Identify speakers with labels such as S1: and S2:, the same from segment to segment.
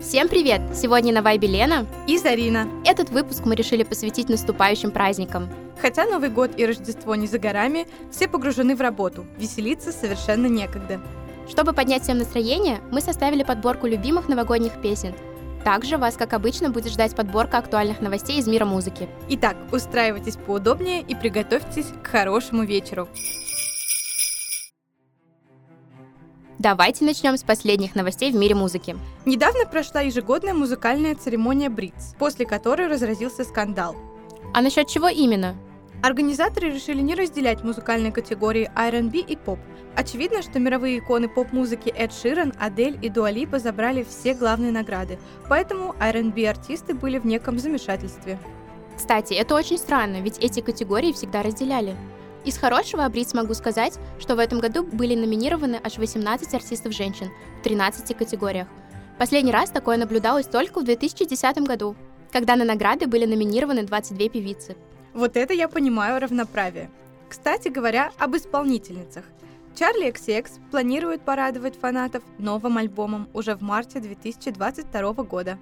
S1: Всем привет! Сегодня на Вайбе Лена.
S2: И Зарина.
S1: Этот выпуск мы решили посвятить наступающим праздникам.
S2: Хотя Новый год и Рождество не за горами, все погружены в работу, веселиться совершенно некогда.
S1: Чтобы поднять всем настроение, мы составили подборку любимых новогодних песен. Также вас, как обычно, будет ждать подборка актуальных новостей из мира музыки.
S2: Итак, устраивайтесь поудобнее и приготовьтесь к хорошему вечеру.
S1: Давайте начнем с последних новостей в мире музыки.
S2: Недавно прошла ежегодная музыкальная церемония Бриц, после которой разразился скандал.
S1: А насчет чего именно?
S2: Организаторы решили не разделять музыкальные категории R&B и поп. Очевидно, что мировые иконы поп-музыки Эд Ширан, Адель и Дуалипа забрали все главные награды, поэтому R&B артисты были в неком замешательстве.
S1: Кстати, это очень странно, ведь эти категории всегда разделяли. Из хорошего о Бритс могу сказать, что в этом году были номинированы аж 18 артистов женщин в 13 категориях. Последний раз такое наблюдалось только в 2010 году, когда на награды были номинированы 22 певицы.
S2: Вот это я понимаю равноправие. Кстати говоря, об исполнительницах. Чарли XX планирует порадовать фанатов новым альбомом уже в марте 2022 года.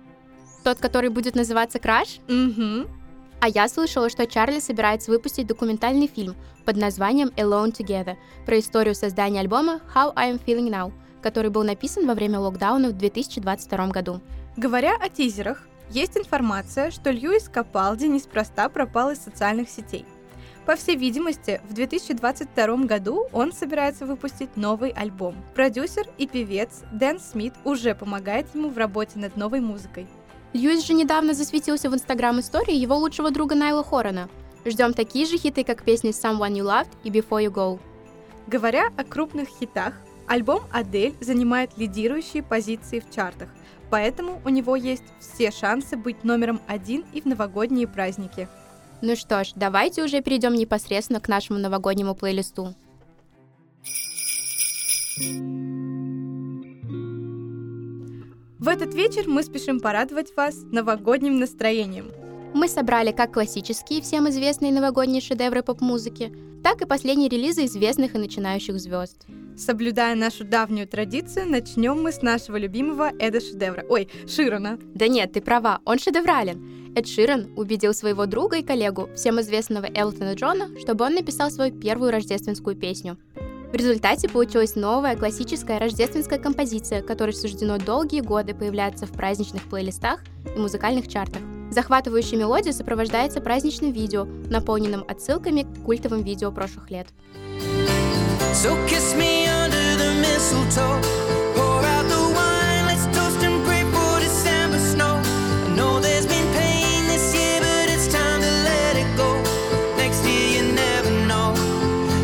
S1: Тот, который будет называться «Краш»?
S2: Угу.
S1: А я слышала, что Чарли собирается выпустить документальный фильм под названием Alone Together про историю создания альбома How I Am Feeling Now, который был написан во время локдауна в 2022 году.
S2: Говоря о тизерах, есть информация, что Льюис Капалди неспроста пропал из социальных сетей. По всей видимости, в 2022 году он собирается выпустить новый альбом. Продюсер и певец Дэн Смит уже помогает ему в работе над новой музыкой.
S1: Льюис же недавно засветился в инстаграм-истории его лучшего друга Найла Хорона. Ждем такие же хиты, как песни Someone You Loved и Before You Go.
S2: Говоря о крупных хитах, альбом Адель занимает лидирующие позиции в чартах, поэтому у него есть все шансы быть номером один и в новогодние праздники.
S1: Ну что ж, давайте уже перейдем непосредственно к нашему новогоднему плейлисту.
S2: В этот вечер мы спешим порадовать вас новогодним настроением.
S1: Мы собрали как классические, всем известные новогодние шедевры поп-музыки, так и последние релизы известных и начинающих звезд.
S2: Соблюдая нашу давнюю традицию, начнем мы с нашего любимого Эда Шедевра. Ой, Широна.
S1: Да нет, ты права, он шедеврален. Эд Ширен убедил своего друга и коллегу, всем известного Элтона Джона, чтобы он написал свою первую рождественскую песню. В результате получилась новая классическая рождественская композиция, которой суждено долгие годы появляться в праздничных плейлистах и музыкальных чартах. Захватывающая мелодия сопровождается праздничным видео, наполненным отсылками к культовым видео прошлых лет. So kiss me under the mistletoe, pour out the wine, let's toast and pray for December snow. I know there's been pain this year, but it's time to let it go. Next year you never know,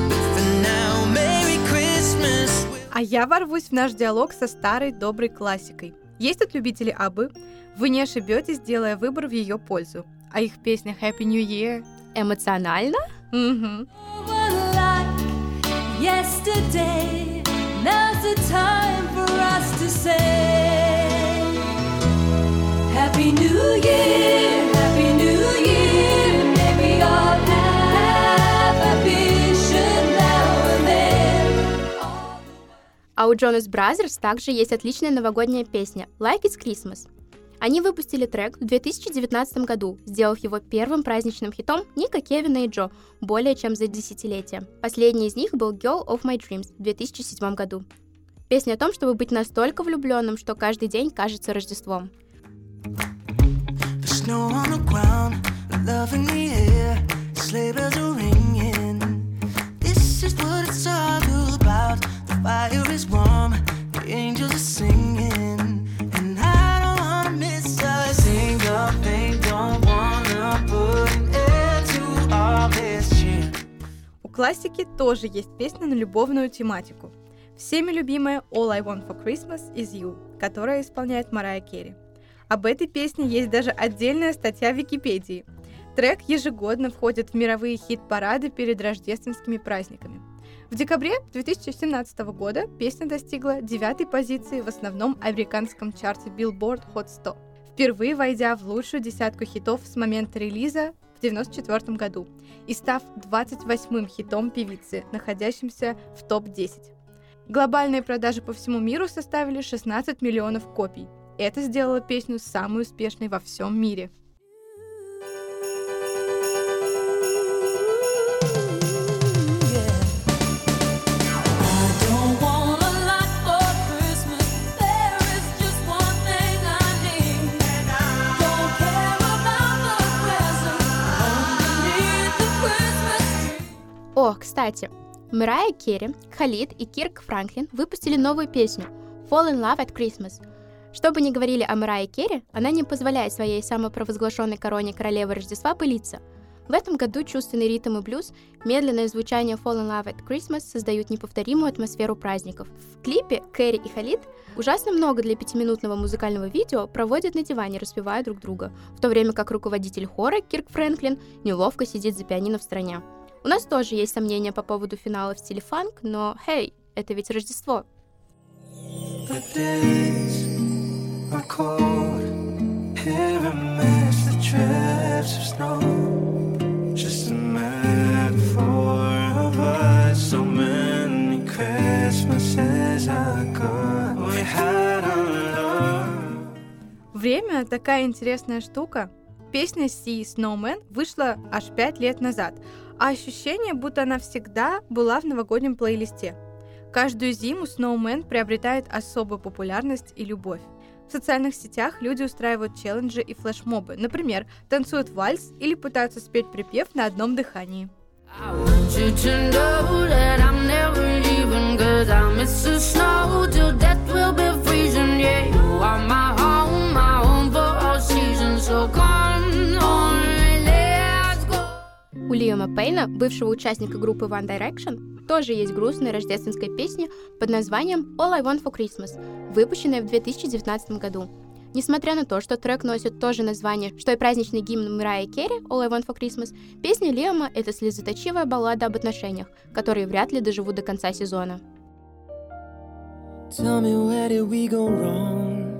S1: but for now, Merry Christmas.
S2: А я ворвусь в наш диалог со старой доброй классикой. Есть тут любители Абы? Вы не ошибетесь, делая выбор в ее пользу. А их песня Happy New Year
S1: Эмоционально?
S2: Угу.
S3: yesterday. Now's the time for us to say Happy New Year, Happy New Year. May we all have a vision now and then.
S1: А у Jonas Brothers также есть отличная новогодняя песня «Like It's Christmas». Они выпустили трек в 2019 году, сделав его первым праздничным хитом Ника, Кевина и Джо более чем за десятилетие. Последний из них был Girl of My Dreams в 2007 году. Песня о том, чтобы быть настолько влюбленным, что каждый день кажется Рождеством. Fire
S2: У классики тоже есть песня на любовную тематику. Всеми любимая All I Want for Christmas is You, которая исполняет Марая Керри. Об этой песне есть даже отдельная статья в Википедии. Трек ежегодно входит в мировые хит-парады перед рождественскими праздниками. В декабре 2017 года песня достигла девятой позиции в основном американском чарте Billboard Hot 100, впервые войдя в лучшую десятку хитов с момента релиза в 1994 году и став 28-м хитом певицы, находящимся в топ-10. Глобальные продажи по всему миру составили 16 миллионов копий. Это сделало песню самой успешной во всем мире.
S1: О, кстати, Мэрайя Керри, Халид и Кирк Франклин выпустили новую песню «Fall in Love at Christmas». Что бы ни говорили о Мэрайе Керри, она не позволяет своей самопровозглашенной короне королевы Рождества пылиться. В этом году чувственный ритм и блюз, медленное звучание Fall in Love at Christmas создают неповторимую атмосферу праздников. В клипе Кэрри и Халид ужасно много для пятиминутного музыкального видео проводят на диване, распевая друг друга, в то время как руководитель хора Кирк Фрэнклин неловко сидит за пианино в стороне. У нас тоже есть сомнения по поводу финала в стиле фанк, но, хей, это ведь Рождество.
S4: The days are cold. Here amidst the drifts of snow. Just a metaphor of us. So many Christmases ago. We had our love.
S2: Время — такая интересная штука. Песня Sea Snowman вышла аж пять лет назад, а ощущение, будто она всегда была в новогоднем плейлисте. Каждую зиму Snowman приобретает особую популярность и любовь. В социальных сетях люди устраивают челленджи и флешмобы, например, танцуют вальс или пытаются спеть припев на одном дыхании.
S3: I want you to know that I'm never leaving Cause I miss the snow
S1: Пейна, бывшего участника группы One Direction, тоже есть грустная рождественская песня под названием All I Want for Christmas, выпущенная в 2019 году. Несмотря на то, что трек носит то же название, что и праздничный гимн Мэрайи Керри All I Want for Christmas, песня Лиама — это слезоточивая баллада об отношениях, которые вряд ли доживут до конца сезона.
S4: Tell me where did we go wrong?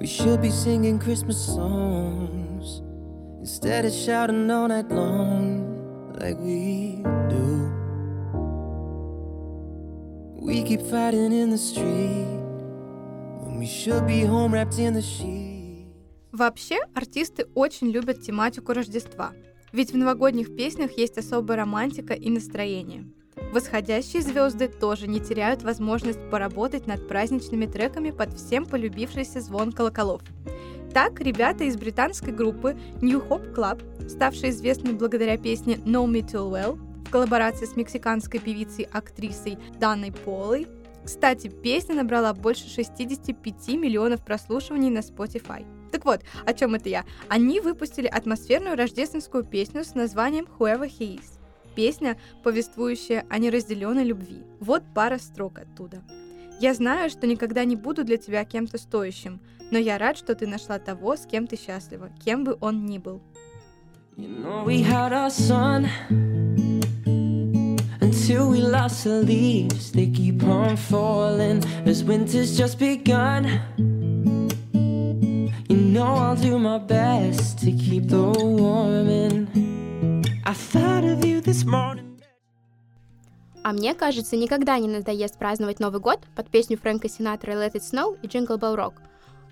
S4: We should be singing Christmas songs instead of shouting all night long like we do. We keep fighting in the street when we should be home wrapped in the sheet.
S2: Вообще, артисты очень любят тематику Рождества, ведь в новогодних песнях есть особая романтика и настроение. Восходящие звезды тоже не теряют возможность поработать над праздничными треками под всем полюбившийся звон колоколов. Так, ребята из британской группы New Hope Club, ставшие известны благодаря песне Know Me Too Well, в коллаборации с мексиканской певицей-актрисой Данной Полой, кстати, песня набрала больше 65 миллионов прослушиваний на Spotify. Так вот, о чем это я? Они выпустили атмосферную рождественскую песню с названием Whoever He Is. Песня, повествующая о неразделенной любви. Вот пара строк оттуда. Я знаю, что никогда не буду для тебя кем-то стоящим, но я рад, что ты нашла того, с кем ты счастлива, кем бы он ни был.
S4: You know we had our sun until we lost the leaves. They keep on falling as winter's just begun. You know I'll do my best to keep the warming. I thought of you this morning.
S1: А мне кажется, никогда не надоест праздновать Новый год под песню Фрэнка Синатра «Let It Snow» и «Jingle Bell Rock».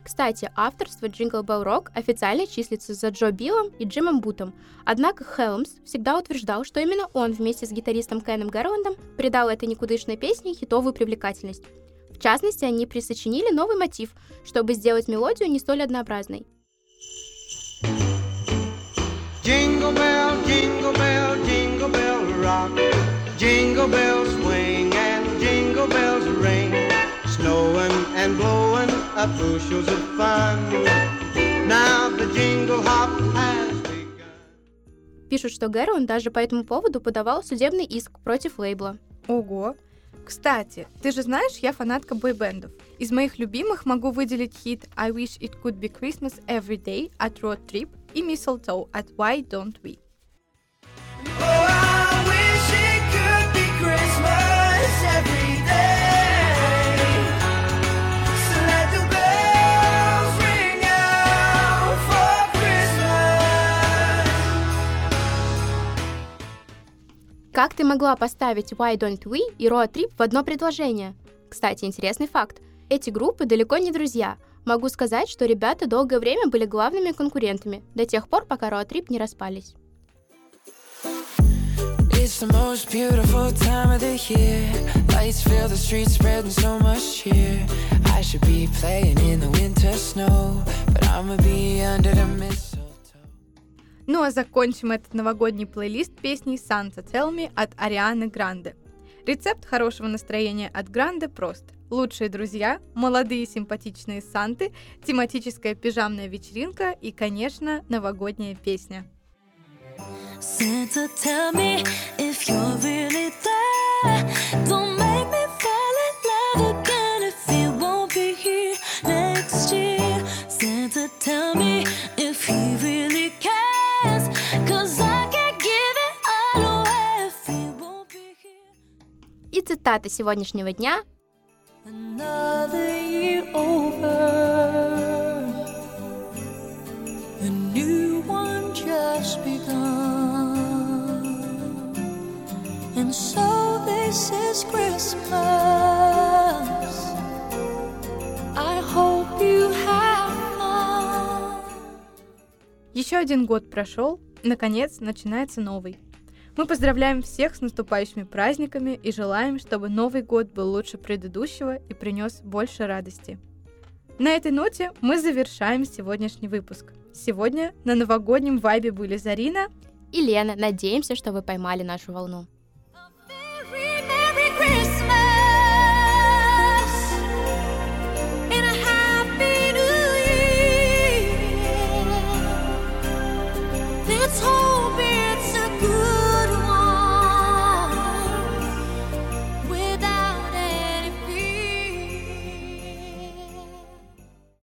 S1: Кстати, авторство Jingle Bell Rock официально числится за Джо Биллом и Джимом Бутом, однако Хелмс всегда утверждал, что именно он вместе с гитаристом Кеном Гэрландом придал этой никудышной песне хитовую привлекательность. В частности, они присочинили новый мотив, чтобы сделать мелодию не столь однообразной.
S5: Jingle bell, jingle bell, jingle bell rock. Jingle bells swing and jingle bells ring. Snowing and blowing up bushels of fun. Now the jingle hop has begun.
S1: Пишут, что Гэрланд даже по этому поводу подавал судебный иск против лейбла.
S2: Ого! Кстати, ты же знаешь, я фанатка бойбендов. Из моих любимых могу выделить хит I Wish It Could Be Christmas Every Day от Road Trip и Mistletoe от Why Don't We.
S1: Как ты могла поставить Why Don't We и Road Trip в одно предложение? Кстати, интересный факт. Эти группы далеко не друзья. Могу сказать, что ребята долгое время были главными конкурентами, до тех пор, пока Road Trip не распались.
S4: It's the most beautiful time of the year. Lights fill the streets, spreading so much cheer. I should be playing in the winter snow, but I'ma be under the mistletoe.
S2: Ну а закончим этот новогодний плейлист песней «Santa Tell Me» от Арианы Гранде. Рецепт хорошего настроения от Гранде прост. Лучшие друзья, молодые симпатичные Санты, тематическая пижамная вечеринка и, конечно, новогодняя песня.
S6: Santa, tell me if you're really there. Don't one just begun. And so this is Christmas. I hope you have fun.
S2: Еще один год прошел, наконец начинается новый. Мы поздравляем всех с наступающими праздниками и желаем, чтобы Новый год был лучше предыдущего и принес больше радости. На этой ноте мы завершаем сегодняшний выпуск. Сегодня на новогоднем вайбе были Зарина
S1: и Лена. Надеемся, что вы поймали нашу волну.